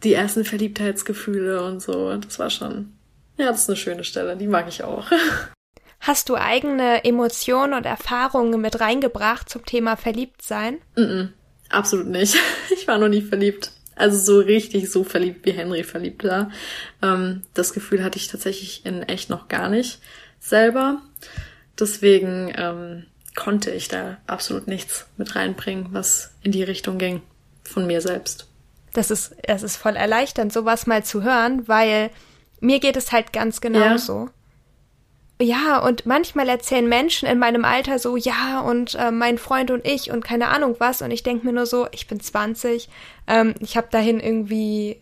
die ersten Verliebtheitsgefühle und so. Das war schon, ja, das ist eine schöne Stelle, die mag ich auch. Hast du eigene Emotionen und Erfahrungen mit reingebracht zum Thema Verliebtsein? Mm, -mm absolut nicht. Ich war noch nie verliebt. Also so richtig so verliebt wie Henry verliebt war. Ähm, das Gefühl hatte ich tatsächlich in echt noch gar nicht selber. Deswegen ähm, konnte ich da absolut nichts mit reinbringen, was in die Richtung ging von mir selbst. Das ist, es ist voll erleichternd, sowas mal zu hören, weil mir geht es halt ganz genauso. Ja. Ja, und manchmal erzählen Menschen in meinem Alter so, ja, und äh, mein Freund und ich und keine Ahnung was. Und ich denke mir nur so, ich bin 20, ähm, ich habe dahin irgendwie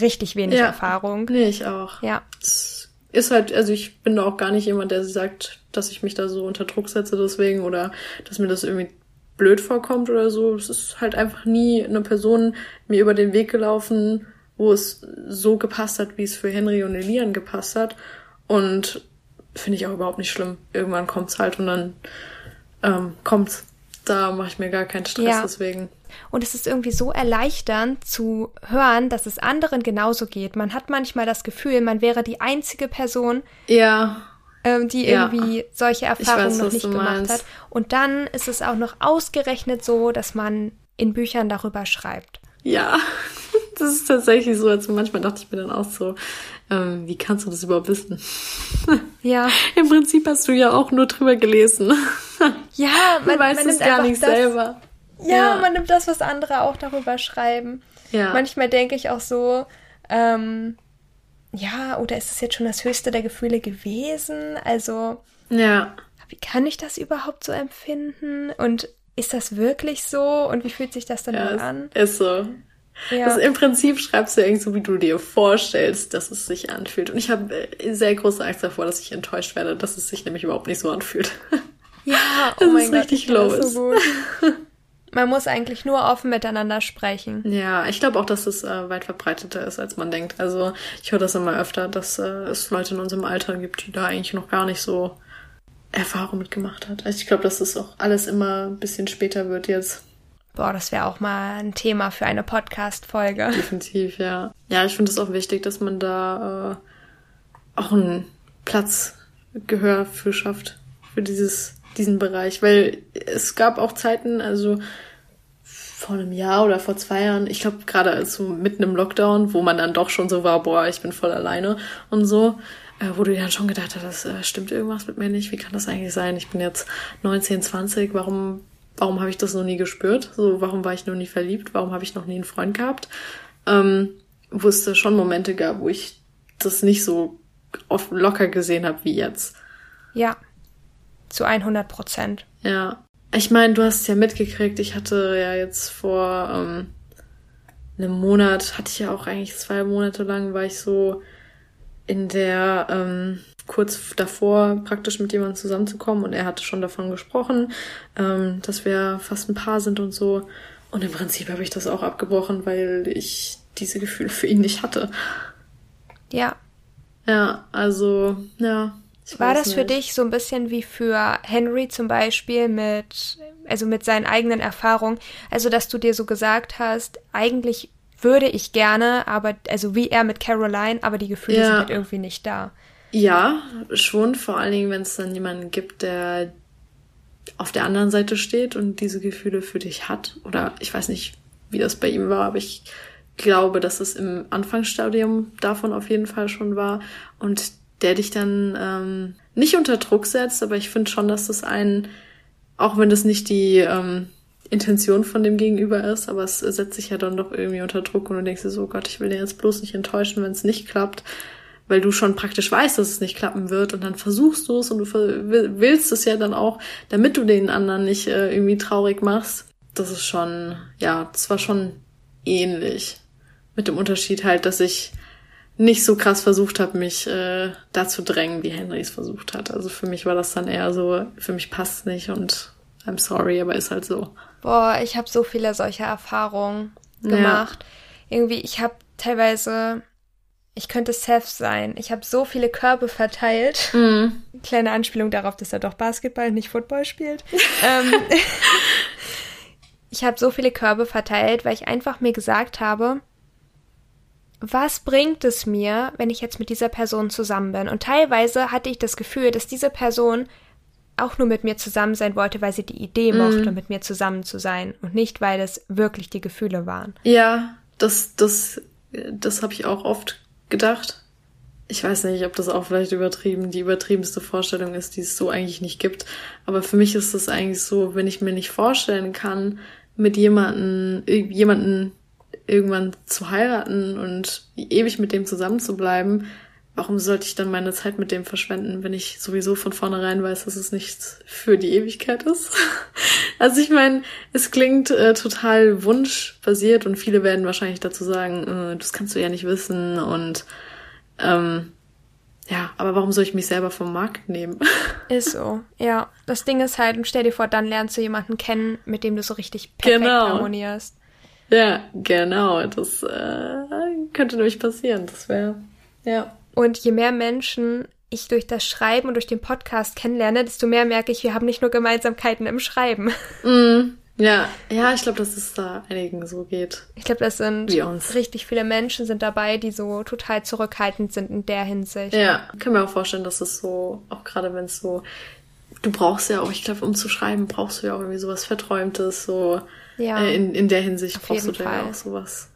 richtig wenig ja, Erfahrung. Nee, ich auch. Ja. Es ist halt, also ich bin da auch gar nicht jemand, der sagt, dass ich mich da so unter Druck setze deswegen oder dass mir das irgendwie blöd vorkommt oder so. Es ist halt einfach nie eine Person mir über den Weg gelaufen, wo es so gepasst hat, wie es für Henry und Elian gepasst hat. Und finde ich auch überhaupt nicht schlimm. Irgendwann kommt's halt und dann ähm, kommt's. Da mache ich mir gar keinen Stress ja. deswegen. Und es ist irgendwie so erleichternd zu hören, dass es anderen genauso geht. Man hat manchmal das Gefühl, man wäre die einzige Person, ja. ähm, die ja. irgendwie solche Erfahrungen weiß, noch nicht gemacht meinst. hat. Und dann ist es auch noch ausgerechnet so, dass man in Büchern darüber schreibt. Ja. das ist tatsächlich so. Also manchmal dachte ich mir dann auch so, ähm, wie kannst du das überhaupt wissen? Ja. Im Prinzip hast du ja auch nur drüber gelesen. Ja, man, weiß man es gar nicht das, selber. Ja, ja, man nimmt das, was andere auch darüber schreiben. Ja. Manchmal denke ich auch so, ähm, ja, oder ist es jetzt schon das höchste der Gefühle gewesen? Also, ja. Wie kann ich das überhaupt so empfinden? Und ist das wirklich so? Und wie fühlt sich das dann ja, an? Ist so. Ja. Also im Prinzip schreibst du irgendwie so, wie du dir vorstellst, dass es sich anfühlt. Und ich habe äh, sehr große Angst davor, dass ich enttäuscht werde, dass es sich nämlich überhaupt nicht so anfühlt. Ja, oh das mein ist Gott, richtig low ist. So man muss eigentlich nur offen miteinander sprechen. Ja, ich glaube auch, dass es äh, weit verbreiteter ist, als man denkt. Also ich höre das immer öfter, dass äh, es Leute in unserem Alter gibt, die da eigentlich noch gar nicht so Erfahrung mitgemacht hat. Also ich glaube, dass es auch alles immer ein bisschen später wird jetzt. Boah, das wäre auch mal ein Thema für eine Podcast-Folge. Definitiv, ja. Ja, ich finde es auch wichtig, dass man da äh, auch einen Platz, Gehör für schafft, für dieses, diesen Bereich. Weil es gab auch Zeiten, also vor einem Jahr oder vor zwei Jahren, ich glaube gerade so mitten im Lockdown, wo man dann doch schon so war, boah, ich bin voll alleine und so äh, wo du dann schon gedacht hast, äh, stimmt irgendwas mit mir nicht? Wie kann das eigentlich sein? Ich bin jetzt 19, 20, warum, warum habe ich das noch nie gespürt? So, warum war ich noch nie verliebt? Warum habe ich noch nie einen Freund gehabt? Ähm, wo es da schon Momente gab, wo ich das nicht so oft locker gesehen habe wie jetzt. Ja, zu 100 Prozent. Ja. Ich meine, du hast ja mitgekriegt, ich hatte ja jetzt vor ähm, einem Monat, hatte ich ja auch eigentlich zwei Monate lang, war ich so in der ähm, kurz davor praktisch mit jemandem zusammenzukommen und er hatte schon davon gesprochen, ähm, dass wir fast ein Paar sind und so. Und im Prinzip habe ich das auch abgebrochen, weil ich diese Gefühle für ihn nicht hatte. Ja. Ja, also, ja. War das nicht. für dich so ein bisschen wie für Henry zum Beispiel mit, also mit seinen eigenen Erfahrungen? Also, dass du dir so gesagt hast, eigentlich würde ich gerne, aber also wie er mit Caroline, aber die Gefühle ja. sind halt irgendwie nicht da. Ja, schon, vor allen Dingen, wenn es dann jemanden gibt, der auf der anderen Seite steht und diese Gefühle für dich hat. Oder ich weiß nicht, wie das bei ihm war, aber ich glaube, dass es im Anfangsstadium davon auf jeden Fall schon war. Und der dich dann ähm, nicht unter Druck setzt, aber ich finde schon, dass das einen, auch wenn das nicht die ähm, Intention von dem Gegenüber ist, aber es setzt sich ja dann doch irgendwie unter Druck und du denkst dir so, oh Gott, ich will den jetzt bloß nicht enttäuschen, wenn es nicht klappt, weil du schon praktisch weißt, dass es nicht klappen wird und dann versuchst du es und du willst es ja dann auch, damit du den anderen nicht äh, irgendwie traurig machst. Das ist schon, ja, das war schon ähnlich. Mit dem Unterschied halt, dass ich nicht so krass versucht habe, mich äh, da zu drängen, wie Henry es versucht hat. Also für mich war das dann eher so, für mich passt nicht und I'm sorry, aber ist halt so. Boah, ich habe so viele solcher Erfahrungen gemacht. Ja. Irgendwie, ich habe teilweise, ich könnte Seth sein. Ich habe so viele Körbe verteilt. Mhm. Kleine Anspielung darauf, dass er doch Basketball, nicht Football spielt. ähm, ich habe so viele Körbe verteilt, weil ich einfach mir gesagt habe, was bringt es mir, wenn ich jetzt mit dieser Person zusammen bin? Und teilweise hatte ich das Gefühl, dass diese Person auch nur mit mir zusammen sein wollte, weil sie die Idee mochte, mm. mit mir zusammen zu sein und nicht, weil es wirklich die Gefühle waren. Ja, das, das, das habe ich auch oft gedacht. Ich weiß nicht, ob das auch vielleicht übertrieben, die übertriebenste Vorstellung ist, die es so eigentlich nicht gibt. Aber für mich ist das eigentlich so, wenn ich mir nicht vorstellen kann, mit jemanden, jemanden irgendwann zu heiraten und ewig mit dem zusammen zu bleiben, warum sollte ich dann meine Zeit mit dem verschwenden, wenn ich sowieso von vornherein weiß, dass es nichts für die Ewigkeit ist? also ich meine, es klingt äh, total wunschbasiert und viele werden wahrscheinlich dazu sagen, äh, das kannst du ja nicht wissen und ähm, ja, aber warum soll ich mich selber vom Markt nehmen? ist so, ja. Das Ding ist halt, stell dir vor, dann lernst du jemanden kennen, mit dem du so richtig perfekt genau. harmonierst. Ja, genau. Das äh, könnte nämlich passieren. Das wäre, ja. Und je mehr Menschen ich durch das Schreiben und durch den Podcast kennenlerne, desto mehr merke ich, wir haben nicht nur Gemeinsamkeiten im Schreiben. Mm, ja, ja, ich glaube, dass es da einigen so geht. Ich glaube, das sind richtig viele Menschen sind dabei, die so total zurückhaltend sind in der Hinsicht. Ja, kann mir auch vorstellen, dass es so, auch gerade wenn es so, du brauchst ja auch, ich glaube, um zu schreiben, brauchst du ja auch irgendwie sowas Verträumtes, so ja, äh, in, in der Hinsicht brauchst du da ja auch sowas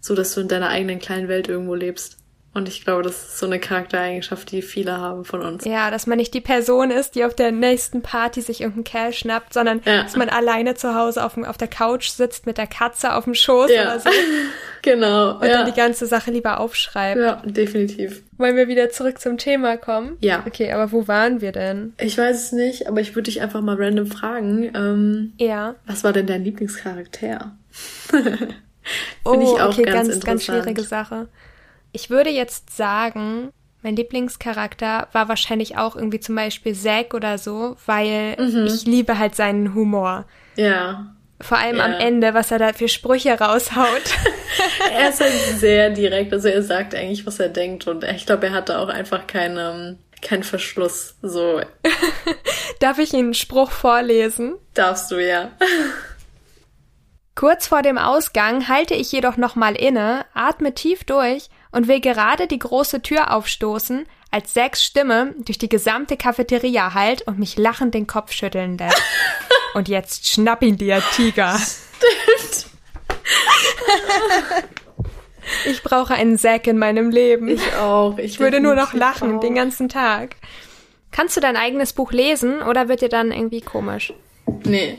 so dass du in deiner eigenen kleinen Welt irgendwo lebst. Und ich glaube, das ist so eine Charaktereigenschaft, die viele haben von uns. Ja, dass man nicht die Person ist, die auf der nächsten Party sich irgendeinen Kerl schnappt, sondern ja. dass man alleine zu Hause auf, auf der Couch sitzt mit der Katze auf dem Schoß ja. oder so. genau. Und ja. dann die ganze Sache lieber aufschreibt. Ja, definitiv. Wollen wir wieder zurück zum Thema kommen? Ja. Okay, aber wo waren wir denn? Ich weiß es nicht, aber ich würde dich einfach mal random fragen. Ähm, ja. Was war denn dein Lieblingscharakter? oh, ich auch okay, ganz, ganz, ganz schwierige Sache. Ich würde jetzt sagen, mein Lieblingscharakter war wahrscheinlich auch irgendwie zum Beispiel Zack oder so, weil mhm. ich liebe halt seinen Humor. Ja. Vor allem ja. am Ende, was er da für Sprüche raushaut. er ist halt sehr direkt, also er sagt eigentlich, was er denkt und ich glaube, er hatte auch einfach keinen kein Verschluss. So. Darf ich Ihnen einen Spruch vorlesen? Darfst du, ja. Kurz vor dem Ausgang halte ich jedoch nochmal inne, atme tief durch und will gerade die große Tür aufstoßen, als Zacks Stimme durch die gesamte Cafeteria hallt und mich lachend den Kopf schütteln lässt. und jetzt schnapp ihn dir, Tiger. Stimmt. ich brauche einen Zack in meinem Leben. Ich auch. Ich, ich würde nur noch lachen den ganzen Tag. Kannst du dein eigenes Buch lesen oder wird dir dann irgendwie komisch? Nee.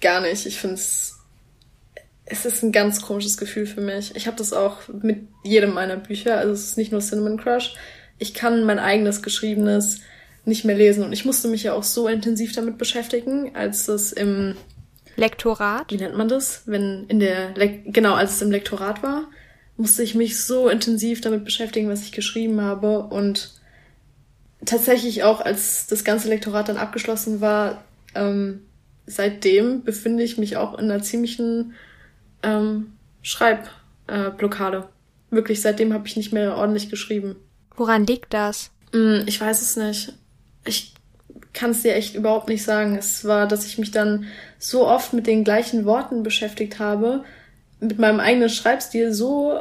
Gar nicht. Ich finde es ist ein ganz komisches Gefühl für mich. Ich habe das auch mit jedem meiner Bücher. Also es ist nicht nur Cinnamon Crush. Ich kann mein eigenes geschriebenes nicht mehr lesen. Und ich musste mich ja auch so intensiv damit beschäftigen, als das im Lektorat. Wie nennt man das? Wenn in der Le genau, als es im Lektorat war, musste ich mich so intensiv damit beschäftigen, was ich geschrieben habe. Und tatsächlich auch, als das ganze Lektorat dann abgeschlossen war, ähm, seitdem befinde ich mich auch in einer ziemlichen ähm, Schreibblockade. Äh, Wirklich, seitdem habe ich nicht mehr ordentlich geschrieben. Woran liegt das? Mm, ich weiß es nicht. Ich kann es dir echt überhaupt nicht sagen. Es war, dass ich mich dann so oft mit den gleichen Worten beschäftigt habe, mit meinem eigenen Schreibstil so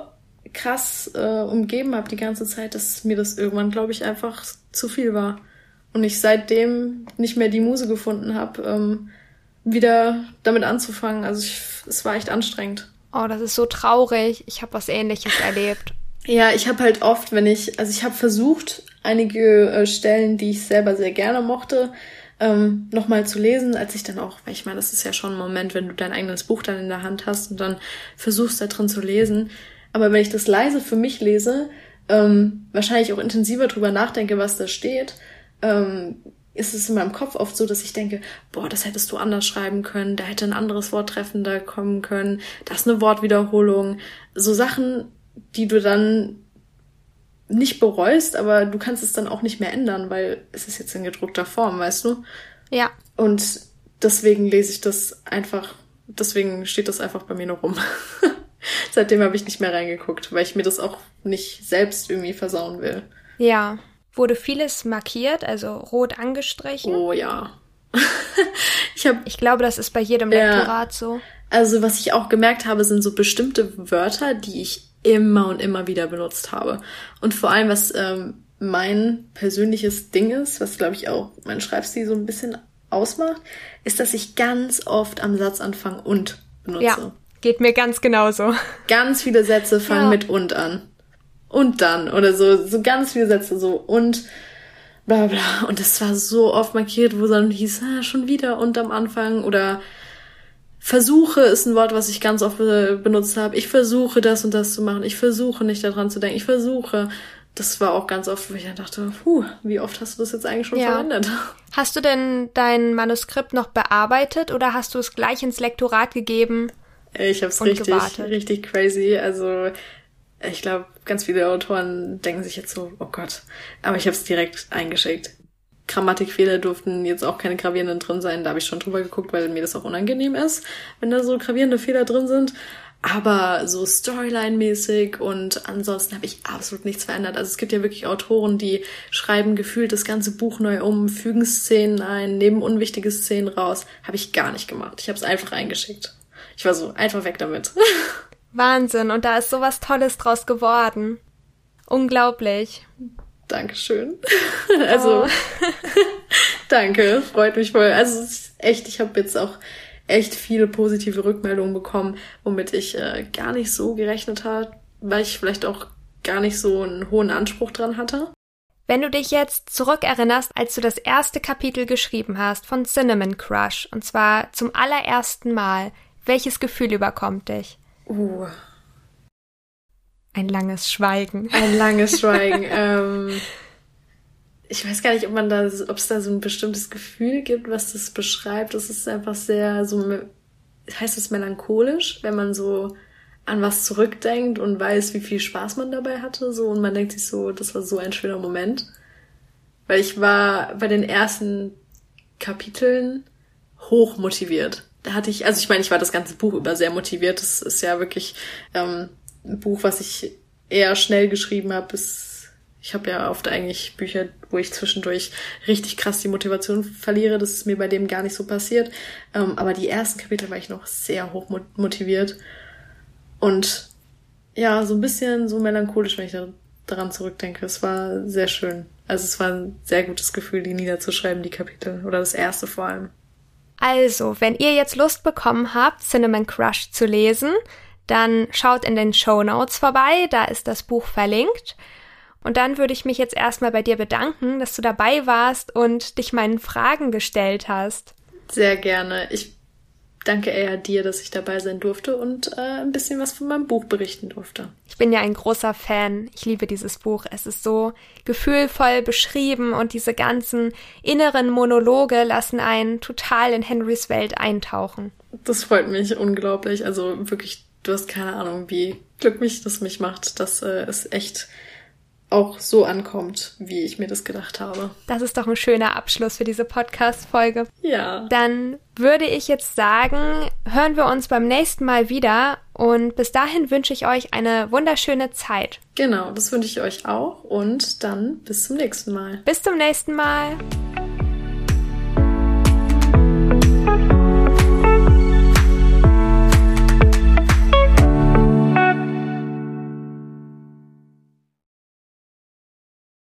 krass äh, umgeben habe die ganze Zeit, dass mir das irgendwann, glaube ich, einfach zu viel war. Und ich seitdem nicht mehr die Muse gefunden habe, ähm, wieder damit anzufangen. Also ich, es war echt anstrengend. Oh, das ist so traurig. Ich habe was Ähnliches erlebt. Ja, ich habe halt oft, wenn ich, also ich habe versucht, einige äh, Stellen, die ich selber sehr gerne mochte, ähm, nochmal zu lesen, als ich dann auch, weil ich meine, das ist ja schon ein Moment, wenn du dein eigenes Buch dann in der Hand hast und dann versuchst da drin zu lesen. Aber wenn ich das leise für mich lese, ähm, wahrscheinlich auch intensiver drüber nachdenke, was da steht, ähm, ist es in meinem Kopf oft so, dass ich denke, boah, das hättest du anders schreiben können, da hätte ein anderes Wort treffender kommen können, da ist eine Wortwiederholung. So Sachen, die du dann nicht bereust, aber du kannst es dann auch nicht mehr ändern, weil es ist jetzt in gedruckter Form, weißt du? Ja. Und deswegen lese ich das einfach, deswegen steht das einfach bei mir nur rum. Seitdem habe ich nicht mehr reingeguckt, weil ich mir das auch nicht selbst irgendwie versauen will. Ja, wurde vieles markiert, also rot angestrichen. Oh ja. ich, hab, ich glaube, das ist bei jedem Lektorat ja, so. Also was ich auch gemerkt habe, sind so bestimmte Wörter, die ich immer und immer wieder benutzt habe. Und vor allem, was ähm, mein persönliches Ding ist, was glaube ich auch mein Schreibstil so ein bisschen ausmacht, ist, dass ich ganz oft am Satzanfang und benutze. Ja, geht mir ganz genauso. Ganz viele Sätze fangen ja. mit und an und dann oder so, so ganz viele Sätze so und bla bla. Und das war so oft markiert, wo dann hieß, ah, schon wieder und am Anfang oder Versuche ist ein Wort, was ich ganz oft benutzt habe. Ich versuche das und das zu machen. Ich versuche nicht daran zu denken. Ich versuche. Das war auch ganz oft, wo ich dann dachte, puh, wie oft hast du das jetzt eigentlich schon ja. verwendet? Hast du denn dein Manuskript noch bearbeitet oder hast du es gleich ins Lektorat gegeben? Ich hab's richtig, gewartet? richtig crazy. Also ich glaube, ganz viele Autoren denken sich jetzt so, oh Gott, aber ich habe es direkt eingeschickt. Grammatikfehler durften jetzt auch keine gravierenden drin sein. Da habe ich schon drüber geguckt, weil mir das auch unangenehm ist, wenn da so gravierende Fehler drin sind. Aber so Storyline-mäßig und ansonsten habe ich absolut nichts verändert. Also es gibt ja wirklich Autoren, die schreiben gefühlt das ganze Buch neu um, fügen Szenen ein, nehmen unwichtige Szenen raus. Habe ich gar nicht gemacht. Ich habe es einfach eingeschickt. Ich war so einfach weg damit. Wahnsinn, und da ist sowas Tolles draus geworden. Unglaublich. Dankeschön. also, oh. danke, freut mich voll. Also, echt, ich habe jetzt auch echt viele positive Rückmeldungen bekommen, womit ich äh, gar nicht so gerechnet habe, weil ich vielleicht auch gar nicht so einen hohen Anspruch dran hatte. Wenn du dich jetzt zurückerinnerst, als du das erste Kapitel geschrieben hast von Cinnamon Crush, und zwar zum allerersten Mal, welches Gefühl überkommt dich? Uh. Ein langes Schweigen. Ein langes Schweigen. ähm, ich weiß gar nicht, ob man da, ob es da so ein bestimmtes Gefühl gibt, was das beschreibt. Es ist einfach sehr so, heißt es melancholisch, wenn man so an was zurückdenkt und weiß, wie viel Spaß man dabei hatte, so und man denkt sich so, das war so ein schöner Moment. Weil ich war bei den ersten Kapiteln hoch motiviert. Da hatte ich, also ich meine, ich war das ganze Buch über sehr motiviert. Das ist ja wirklich ähm, ein Buch, was ich eher schnell geschrieben habe. Ich habe ja oft eigentlich Bücher, wo ich zwischendurch richtig krass die Motivation verliere. Das ist mir bei dem gar nicht so passiert. Ähm, aber die ersten Kapitel war ich noch sehr hoch motiviert. Und ja, so ein bisschen so melancholisch, wenn ich daran zurückdenke. Es war sehr schön. Also es war ein sehr gutes Gefühl, die niederzuschreiben, die Kapitel. Oder das erste vor allem. Also, wenn ihr jetzt Lust bekommen habt, Cinnamon Crush zu lesen, dann schaut in den Show Notes vorbei, da ist das Buch verlinkt. Und dann würde ich mich jetzt erstmal bei dir bedanken, dass du dabei warst und dich meinen Fragen gestellt hast. Sehr gerne. Ich danke eher dir, dass ich dabei sein durfte und äh, ein bisschen was von meinem Buch berichten durfte. Ich bin ja ein großer Fan. Ich liebe dieses Buch. Es ist so gefühlvoll beschrieben und diese ganzen inneren Monologe lassen einen total in Henrys Welt eintauchen. Das freut mich unglaublich. Also wirklich, du hast keine Ahnung, wie glücklich das mich macht. Das äh, ist echt auch so ankommt, wie ich mir das gedacht habe. Das ist doch ein schöner Abschluss für diese Podcast-Folge. Ja. Dann würde ich jetzt sagen, hören wir uns beim nächsten Mal wieder und bis dahin wünsche ich euch eine wunderschöne Zeit. Genau, das wünsche ich euch auch und dann bis zum nächsten Mal. Bis zum nächsten Mal.